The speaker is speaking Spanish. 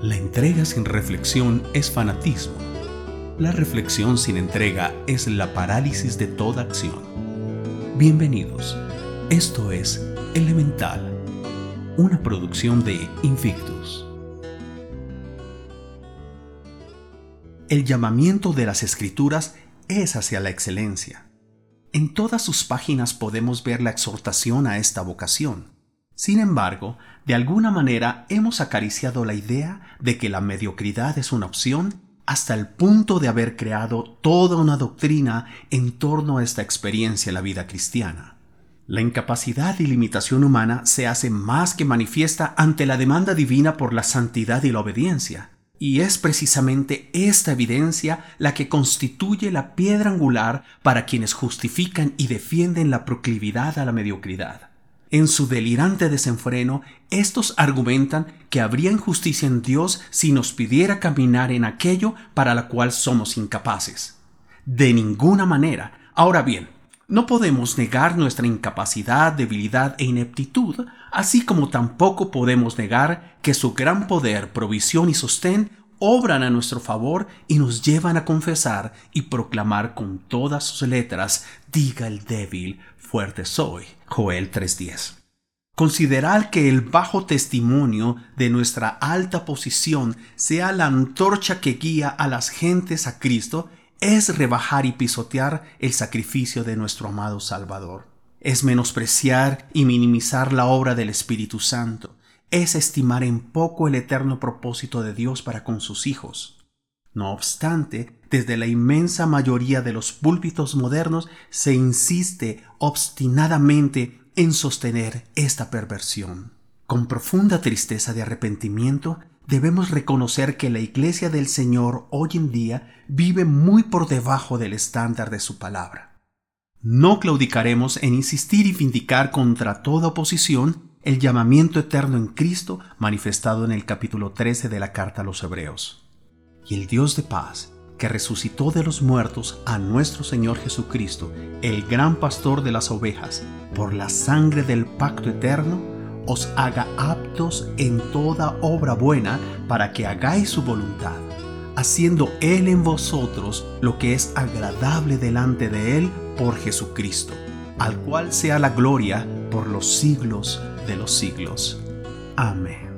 La entrega sin reflexión es fanatismo. La reflexión sin entrega es la parálisis de toda acción. Bienvenidos. Esto es Elemental, una producción de Invictus. El llamamiento de las escrituras es hacia la excelencia. En todas sus páginas podemos ver la exhortación a esta vocación. Sin embargo, de alguna manera hemos acariciado la idea de que la mediocridad es una opción hasta el punto de haber creado toda una doctrina en torno a esta experiencia en la vida cristiana. La incapacidad y limitación humana se hace más que manifiesta ante la demanda divina por la santidad y la obediencia, y es precisamente esta evidencia la que constituye la piedra angular para quienes justifican y defienden la proclividad a la mediocridad. En su delirante desenfreno, estos argumentan que habría injusticia en Dios si nos pidiera caminar en aquello para lo cual somos incapaces. De ninguna manera. Ahora bien, no podemos negar nuestra incapacidad, debilidad e ineptitud, así como tampoco podemos negar que su gran poder, provisión y sostén obran a nuestro favor y nos llevan a confesar y proclamar con todas sus letras, diga el débil, fuerte soy. Joel 3.10. Considerar que el bajo testimonio de nuestra alta posición sea la antorcha que guía a las gentes a Cristo es rebajar y pisotear el sacrificio de nuestro amado Salvador. Es menospreciar y minimizar la obra del Espíritu Santo. Es estimar en poco el eterno propósito de Dios para con sus hijos. No obstante, desde la inmensa mayoría de los púlpitos modernos se insiste obstinadamente en sostener esta perversión. Con profunda tristeza de arrepentimiento, debemos reconocer que la Iglesia del Señor hoy en día vive muy por debajo del estándar de su palabra. No claudicaremos en insistir y vindicar contra toda oposición el llamamiento eterno en Cristo manifestado en el capítulo 13 de la carta a los Hebreos. Y el Dios de paz, que resucitó de los muertos a nuestro Señor Jesucristo, el gran pastor de las ovejas, por la sangre del pacto eterno, os haga aptos en toda obra buena para que hagáis su voluntad, haciendo Él en vosotros lo que es agradable delante de Él por Jesucristo, al cual sea la gloria por los siglos de los siglos. Amén.